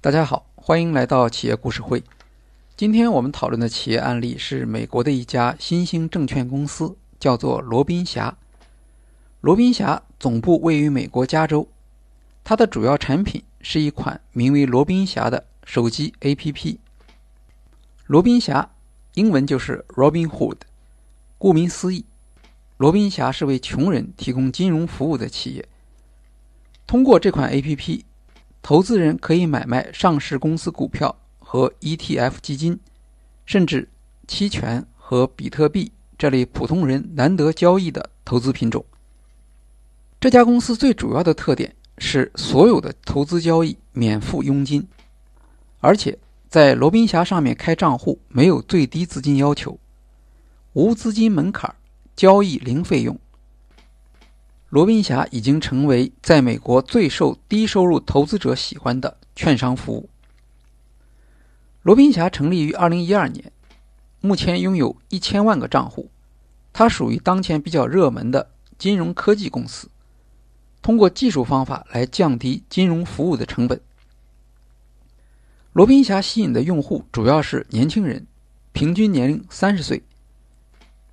大家好，欢迎来到企业故事会。今天我们讨论的企业案例是美国的一家新兴证券公司，叫做罗宾侠。罗宾侠总部位于美国加州，它的主要产品是一款名为罗宾侠的手机 APP。罗宾侠英文就是 Robin Hood，顾名思义，罗宾侠是为穷人提供金融服务的企业。通过这款 APP。投资人可以买卖上市公司股票和 ETF 基金，甚至期权和比特币这类普通人难得交易的投资品种。这家公司最主要的特点是所有的投资交易免付佣金，而且在罗宾侠上面开账户没有最低资金要求，无资金门槛，交易零费用。罗宾侠已经成为在美国最受低收入投资者喜欢的券商服务。罗宾侠成立于2012年，目前拥有一千万个账户。它属于当前比较热门的金融科技公司，通过技术方法来降低金融服务的成本。罗宾侠吸引的用户主要是年轻人，平均年龄三十岁，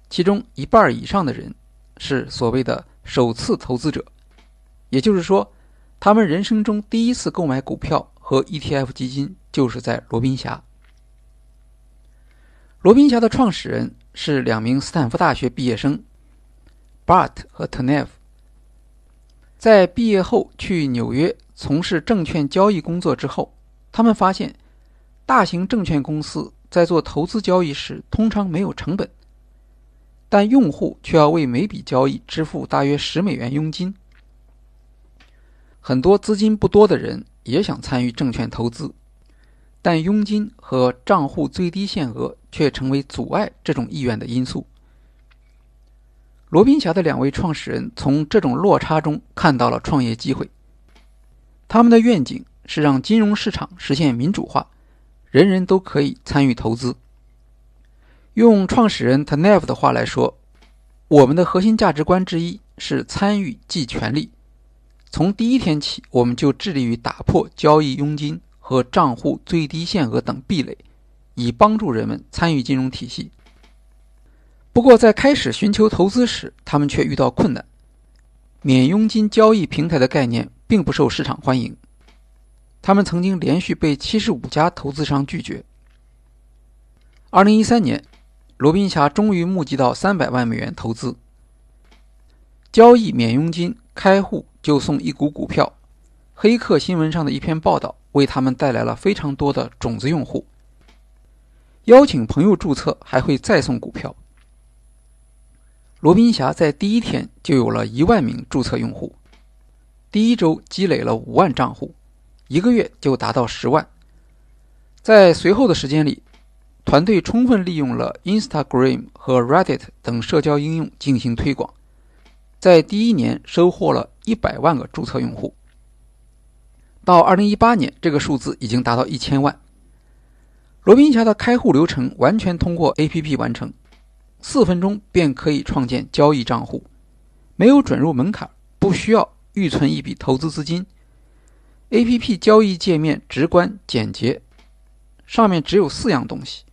其中一半以上的人是所谓的。首次投资者，也就是说，他们人生中第一次购买股票和 ETF 基金就是在罗宾侠。罗宾侠的创始人是两名斯坦福大学毕业生，Bart 和 Tanev。在毕业后去纽约从事证券交易工作之后，他们发现，大型证券公司在做投资交易时通常没有成本。但用户却要为每笔交易支付大约十美元佣金。很多资金不多的人也想参与证券投资，但佣金和账户最低限额却成为阻碍这种意愿的因素。罗宾侠的两位创始人从这种落差中看到了创业机会。他们的愿景是让金融市场实现民主化，人人都可以参与投资。用创始人 Tanev 的话来说，我们的核心价值观之一是参与即权利。从第一天起，我们就致力于打破交易佣金和账户最低限额等壁垒，以帮助人们参与金融体系。不过，在开始寻求投资时，他们却遇到困难。免佣金交易平台的概念并不受市场欢迎，他们曾经连续被七十五家投资商拒绝。二零一三年。罗宾侠终于募集到三百万美元投资，交易免佣金，开户就送一股股票。黑客新闻上的一篇报道为他们带来了非常多的种子用户。邀请朋友注册还会再送股票。罗宾侠在第一天就有了一万名注册用户，第一周积累了五万账户，一个月就达到十万。在随后的时间里。团队充分利用了 Instagram 和 Reddit 等社交应用进行推广，在第一年收获了一百万个注册用户。到二零一八年，这个数字已经达到一千万。罗宾侠的开户流程完全通过 APP 完成，四分钟便可以创建交易账户，没有准入门槛，不需要预存一笔投资资金。APP 交易界面直观简洁，上面只有四样东西。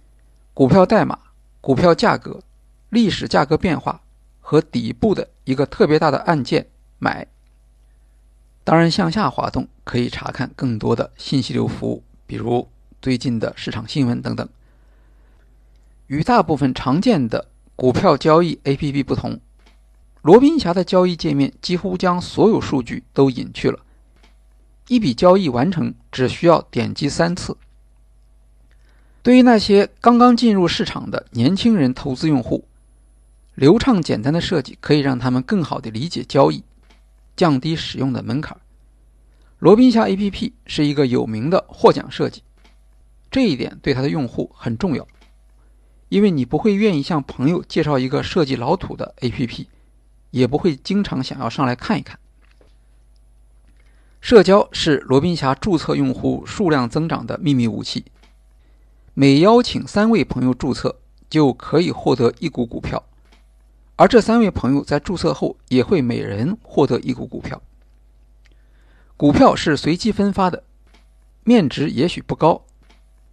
股票代码、股票价格、历史价格变化和底部的一个特别大的按键“买”。当然，向下滑动可以查看更多的信息流服务，比如最近的市场新闻等等。与大部分常见的股票交易 APP 不同，罗宾侠的交易界面几乎将所有数据都隐去了，一笔交易完成只需要点击三次。对于那些刚刚进入市场的年轻人投资用户，流畅简单的设计可以让他们更好地理解交易，降低使用的门槛。罗宾侠 APP 是一个有名的获奖设计，这一点对它的用户很重要，因为你不会愿意向朋友介绍一个设计老土的 APP，也不会经常想要上来看一看。社交是罗宾侠注册用户数量增长的秘密武器。每邀请三位朋友注册，就可以获得一股股票，而这三位朋友在注册后也会每人获得一股股票。股票是随机分发的，面值也许不高，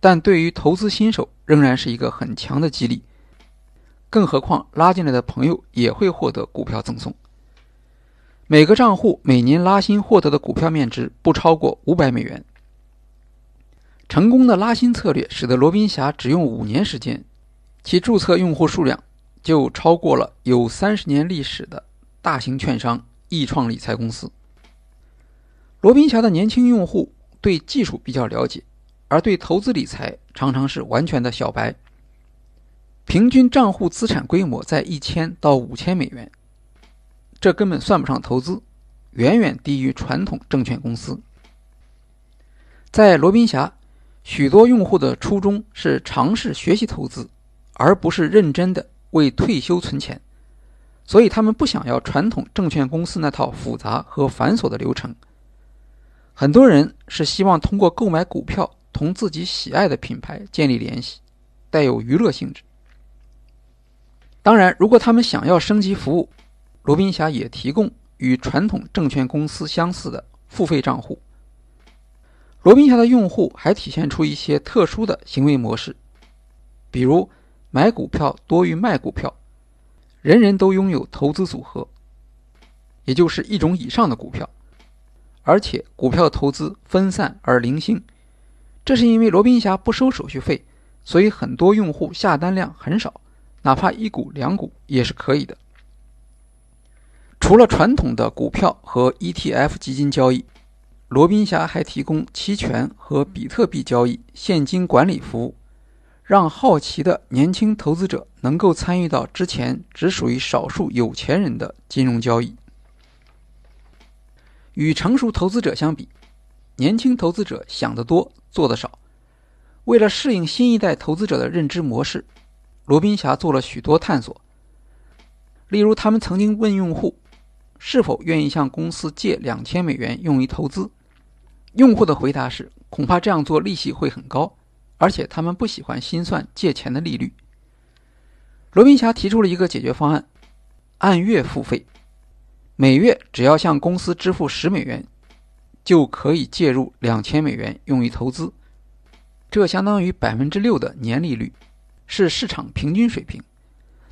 但对于投资新手仍然是一个很强的激励。更何况拉进来的朋友也会获得股票赠送。每个账户每年拉新获得的股票面值不超过五百美元。成功的拉新策略使得罗宾侠只用五年时间，其注册用户数量就超过了有三十年历史的大型券商易创理财公司。罗宾侠的年轻用户对技术比较了解，而对投资理财常常是完全的小白。平均账户资产规模在一千到五千美元，这根本算不上投资，远远低于传统证券公司。在罗宾侠。许多用户的初衷是尝试学习投资，而不是认真的为退休存钱，所以他们不想要传统证券公司那套复杂和繁琐的流程。很多人是希望通过购买股票同自己喜爱的品牌建立联系，带有娱乐性质。当然，如果他们想要升级服务，罗宾侠也提供与传统证券公司相似的付费账户。罗宾侠的用户还体现出一些特殊的行为模式，比如买股票多于卖股票，人人都拥有投资组合，也就是一种以上的股票，而且股票投资分散而零星。这是因为罗宾侠不收手续费，所以很多用户下单量很少，哪怕一股两股也是可以的。除了传统的股票和 ETF 基金交易。罗宾侠还提供期权和比特币交易现金管理服务，让好奇的年轻投资者能够参与到之前只属于少数有钱人的金融交易。与成熟投资者相比，年轻投资者想得多，做得少。为了适应新一代投资者的认知模式，罗宾侠做了许多探索。例如，他们曾经问用户是否愿意向公司借两千美元用于投资。用户的回答是：恐怕这样做利息会很高，而且他们不喜欢心算借钱的利率。罗宾侠提出了一个解决方案：按月付费，每月只要向公司支付十美元，就可以借入两千美元用于投资。这相当于百分之六的年利率，是市场平均水平。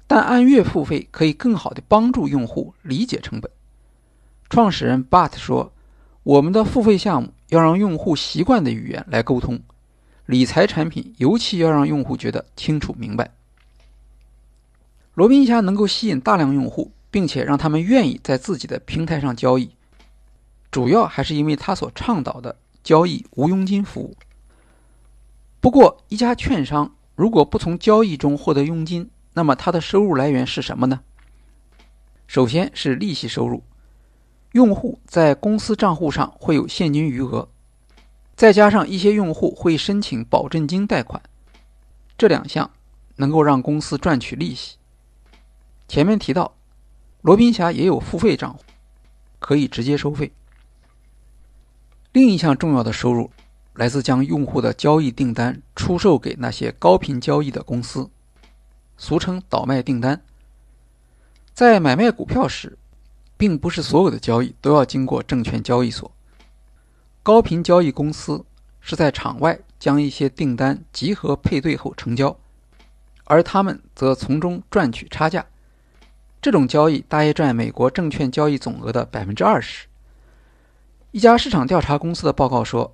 但按月付费可以更好的帮助用户理解成本。创始人 Bart 说：“我们的付费项目。”要让用户习惯的语言来沟通，理财产品尤其要让用户觉得清楚明白。罗宾侠能够吸引大量用户，并且让他们愿意在自己的平台上交易，主要还是因为他所倡导的交易无佣金服务。不过，一家券商如果不从交易中获得佣金，那么它的收入来源是什么呢？首先是利息收入。用户在公司账户上会有现金余额，再加上一些用户会申请保证金贷款，这两项能够让公司赚取利息。前面提到，罗宾侠也有付费账户，可以直接收费。另一项重要的收入来自将用户的交易订单出售给那些高频交易的公司，俗称倒卖订单。在买卖股票时。并不是所有的交易都要经过证券交易所。高频交易公司是在场外将一些订单集合配对后成交，而他们则从中赚取差价。这种交易大约占美国证券交易总额的百分之二十。一家市场调查公司的报告说，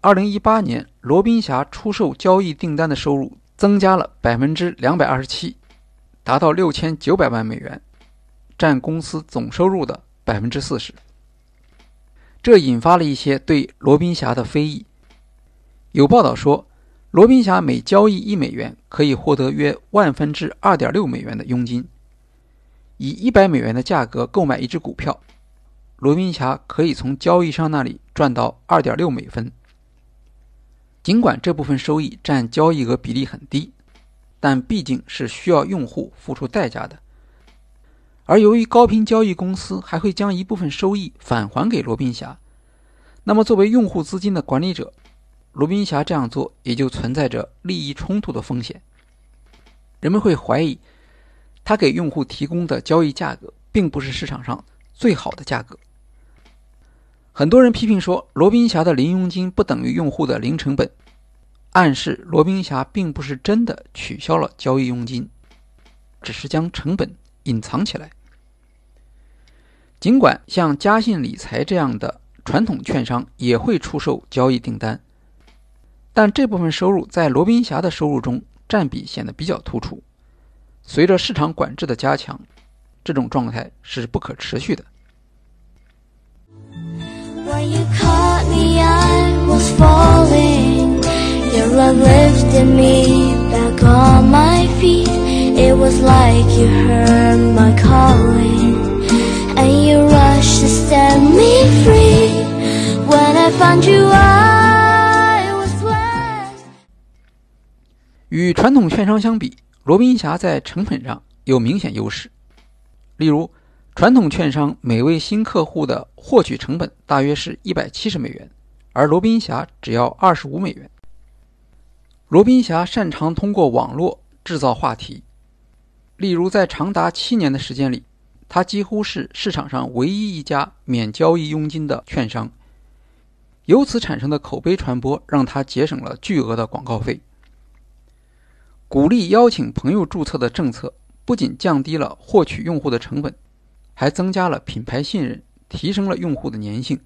二零一八年罗宾侠出售交易订单的收入增加了百分之两百二十七，达到六千九百万美元。占公司总收入的百分之四十，这引发了一些对罗宾侠的非议。有报道说，罗宾侠每交易一美元可以获得约万分之二点六美元的佣金。以一百美元的价格购买一只股票，罗宾侠可以从交易商那里赚到二点六美分。尽管这部分收益占交易额比例很低，但毕竟是需要用户付出代价的。而由于高频交易公司还会将一部分收益返还给罗宾侠，那么作为用户资金的管理者，罗宾侠这样做也就存在着利益冲突的风险。人们会怀疑，他给用户提供的交易价格并不是市场上最好的价格。很多人批评说，罗宾侠的零佣金不等于用户的零成本，暗示罗宾侠并不是真的取消了交易佣金，只是将成本隐藏起来。尽管像嘉信理财这样的传统券商也会出售交易订单，但这部分收入在罗宾侠的收入中占比显得比较突出。随着市场管制的加强，这种状态是不可持续的。Like you heard my calling and you rush to set me free. When i found you i was weary 与传统券商相比罗宾侠在成本上有明显优势。例如传统券商每位新客户的获取成本大约是一百七十美元而罗宾侠只要二十五美元。罗宾侠擅长通过网络制造话题例如在长达七年的时间里，它几乎是市场上唯一一家免交易佣金的券商。由此产生的口碑传播，让它节省了巨额的广告费。鼓励邀请朋友注册的政策，不仅降低了获取用户的成本。还增加了品牌信任，提升了用户的粘性。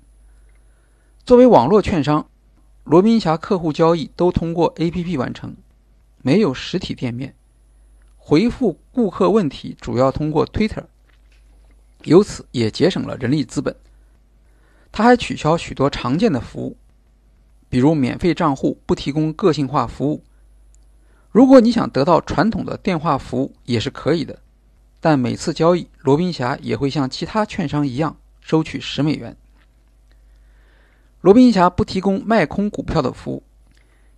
作为网络券商，罗宾侠客户交易都通过 APP 完成，没有实体店面。回复顾客问题主要通过 Twitter，由此也节省了人力资本。他还取消许多常见的服务，比如免费账户不提供个性化服务。如果你想得到传统的电话服务，也是可以的。但每次交易，罗宾侠也会像其他券商一样收取十美元。罗宾侠不提供卖空股票的服务，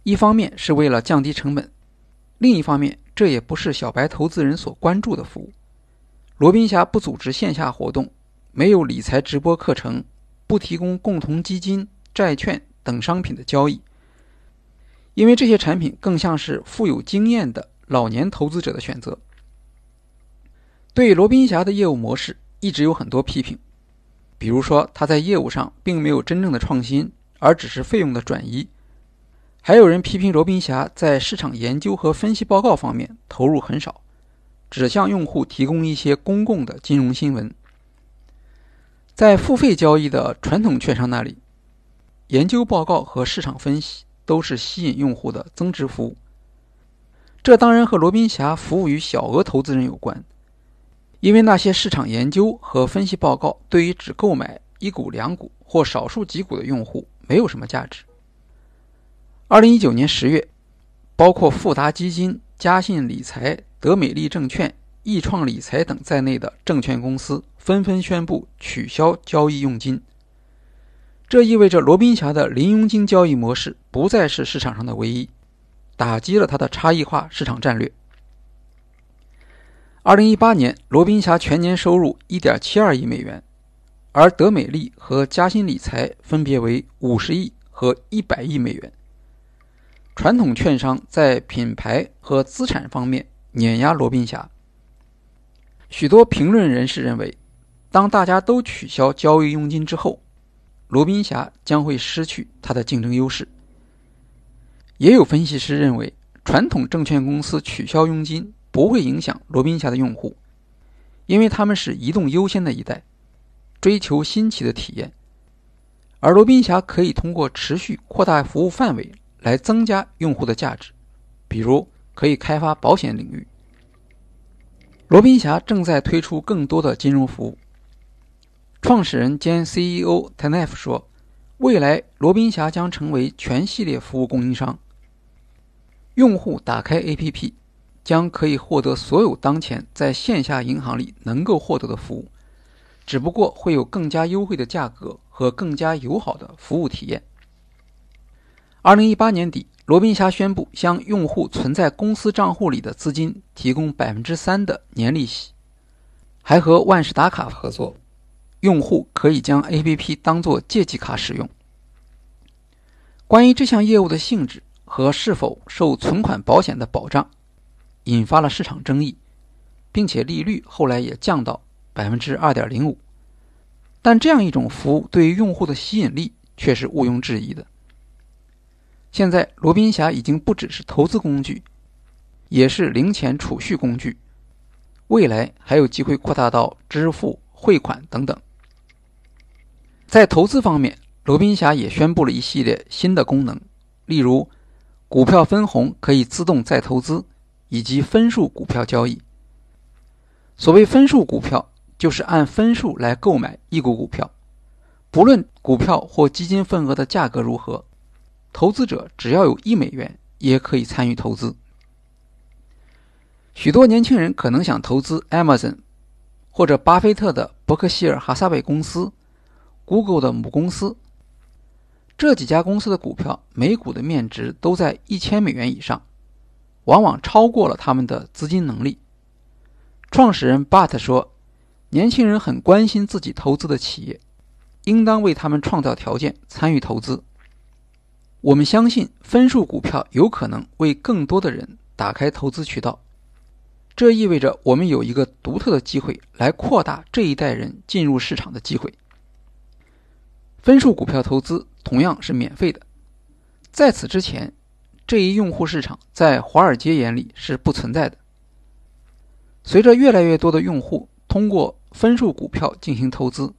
一方面是为了降低成本，另一方面这也不是小白投资人所关注的服务。罗宾侠不组织线下活动，没有理财直播课程，不提供共同基金、债券等商品的交易，因为这些产品更像是富有经验的老年投资者的选择。对罗宾侠的业务模式一直有很多批评，比如说他在业务上并没有真正的创新，而只是费用的转移。还有人批评罗宾侠在市场研究和分析报告方面投入很少，只向用户提供一些公共的金融新闻。在付费交易的传统券商那里，研究报告和市场分析都是吸引用户的增值服务。这当然和罗宾侠服务于小额投资人有关。因为那些市场研究和分析报告对于只购买一股两股或少数几股的用户没有什么价值。二零一九年十月，包括富达基金、嘉信理财、德美利证券、易创理财等在内的证券公司纷纷宣布取消交易佣金。这意味着罗宾侠的零佣金交易模式不再是市场上的唯一，打击了它的差异化市场战略。二零一八年，罗宾侠全年收入一点七二亿美元，而德美利和嘉兴理财分别为五十亿和一百亿美元。传统券商在品牌和资产方面碾压罗宾侠。许多评论人士认为，当大家都取消交易佣金之后，罗宾侠将会失去它的竞争优势。也有分析师认为，传统证券公司取消佣金。不会影响罗宾侠的用户，因为他们是移动优先的一代，追求新奇的体验，而罗宾侠可以通过持续扩大服务范围来增加用户的价值，比如可以开发保险领域。罗宾侠正在推出更多的金融服务。创始人兼 CEO Tanef 说：“未来罗宾侠将成为全系列服务供应商。用户打开 APP。”将可以获得所有当前在线下银行里能够获得的服务，只不过会有更加优惠的价格和更加友好的服务体验。二零一八年底，罗宾侠宣布向用户存在公司账户里的资金提供百分之三的年利息，还和万事达卡合作，用户可以将 APP 当做借记卡使用。关于这项业务的性质和是否受存款保险的保障。引发了市场争议，并且利率后来也降到百分之二点零五。但这样一种服务对于用户的吸引力却是毋庸置疑的。现在，罗宾侠已经不只是投资工具，也是零钱储蓄工具，未来还有机会扩大到支付、汇款等等。在投资方面，罗宾侠也宣布了一系列新的功能，例如股票分红可以自动再投资，以及分数股票交易。所谓分数股票，就是按分数来购买一股股票，不论股票或基金份额的价格如何。投资者只要有一美元，也可以参与投资。许多年轻人可能想投资 Amazon，或者巴菲特的伯克希尔哈撒韦公司、Google 的母公司。这几家公司的股票每股的面值都在一千美元以上，往往超过了他们的资金能力。创始人 But 说：“年轻人很关心自己投资的企业，应当为他们创造条件参与投资。”我们相信分数股票有可能为更多的人打开投资渠道，这意味着我们有一个独特的机会来扩大这一代人进入市场的机会。分数股票投资同样是免费的，在此之前，这一用户市场在华尔街眼里是不存在的。随着越来越多的用户通过分数股票进行投资，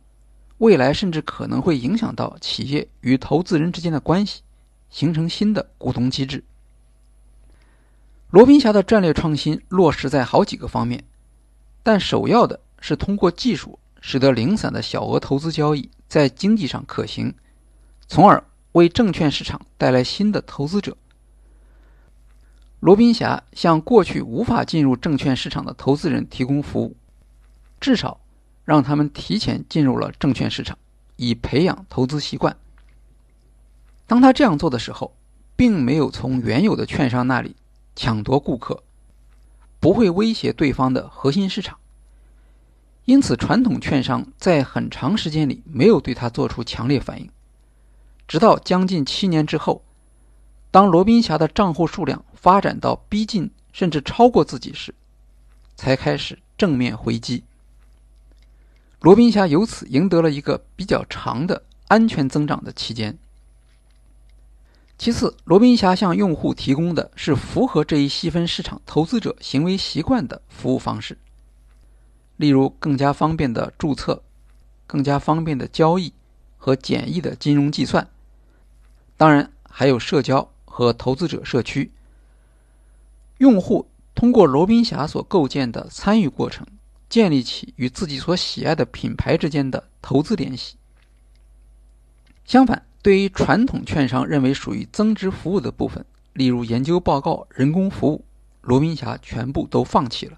未来甚至可能会影响到企业与投资人之间的关系。形成新的股东机制。罗宾侠的战略创新落实在好几个方面，但首要的是通过技术使得零散的小额投资交易在经济上可行，从而为证券市场带来新的投资者。罗宾侠向过去无法进入证券市场的投资人提供服务，至少让他们提前进入了证券市场，以培养投资习惯。当他这样做的时候，并没有从原有的券商那里抢夺顾客，不会威胁对方的核心市场。因此，传统券商在很长时间里没有对他做出强烈反应。直到将近七年之后，当罗宾侠的账户数量发展到逼近甚至超过自己时，才开始正面回击。罗宾侠由此赢得了一个比较长的安全增长的期间。其次，罗宾侠向用户提供的是符合这一细分市场投资者行为习惯的服务方式，例如更加方便的注册、更加方便的交易和简易的金融计算，当然还有社交和投资者社区。用户通过罗宾侠所构建的参与过程，建立起与自己所喜爱的品牌之间的投资联系。相反，对于传统券商认为属于增值服务的部分，例如研究报告、人工服务，罗宾侠全部都放弃了。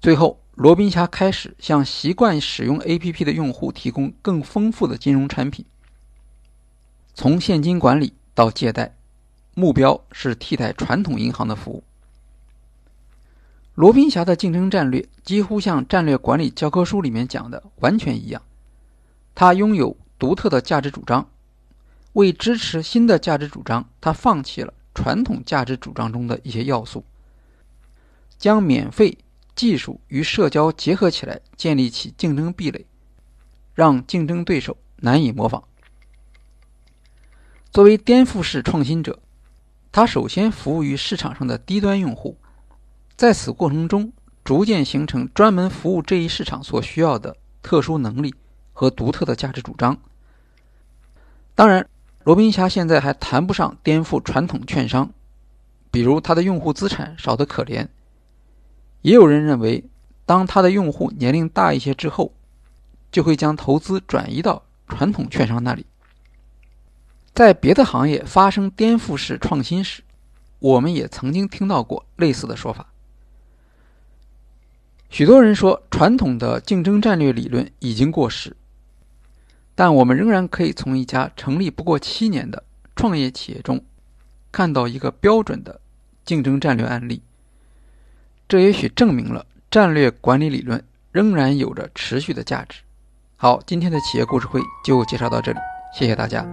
最后，罗宾侠开始向习惯使用 APP 的用户提供更丰富的金融产品，从现金管理到借贷，目标是替代传统银行的服务。罗宾侠的竞争战略几乎像战略管理教科书里面讲的完全一样，它拥有。独特的价值主张，为支持新的价值主张，他放弃了传统价值主张中的一些要素，将免费、技术与社交结合起来，建立起竞争壁垒，让竞争对手难以模仿。作为颠覆式创新者，他首先服务于市场上的低端用户，在此过程中逐渐形成专门服务这一市场所需要的特殊能力和独特的价值主张。当然，罗宾侠现在还谈不上颠覆传统券商，比如他的用户资产少得可怜。也有人认为，当他的用户年龄大一些之后，就会将投资转移到传统券商那里。在别的行业发生颠覆式创新时，我们也曾经听到过类似的说法。许多人说，传统的竞争战略理论已经过时。但我们仍然可以从一家成立不过七年的创业企业中，看到一个标准的竞争战略案例。这也许证明了战略管理理论仍然有着持续的价值。好，今天的企业故事会就介绍到这里，谢谢大家。